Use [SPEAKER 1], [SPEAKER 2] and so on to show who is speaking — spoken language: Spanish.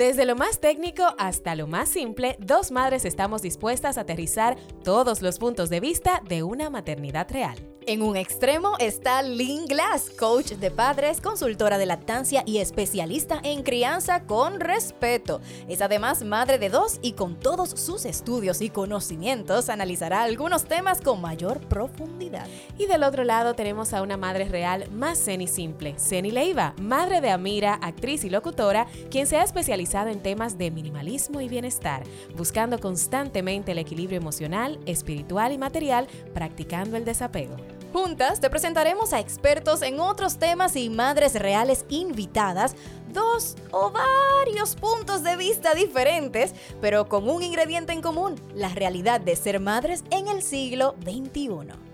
[SPEAKER 1] Desde lo más técnico hasta lo más simple, dos madres estamos dispuestas a aterrizar todos los puntos de vista de una maternidad real.
[SPEAKER 2] En un extremo está Lynn Glass, coach de padres, consultora de lactancia y especialista en crianza con respeto. Es además madre de dos y con todos sus estudios y conocimientos analizará algunos temas con mayor profundidad.
[SPEAKER 1] Y del otro lado tenemos a una madre real más zen y simple, Ceni Leiva, madre de Amira, actriz y locutora, quien se ha especializado en temas de minimalismo y bienestar, buscando constantemente el equilibrio emocional, espiritual y material, practicando el desapego.
[SPEAKER 2] Juntas te presentaremos a expertos en otros temas y madres reales invitadas, dos o varios puntos de vista diferentes, pero con un ingrediente en común, la realidad de ser madres en el siglo XXI.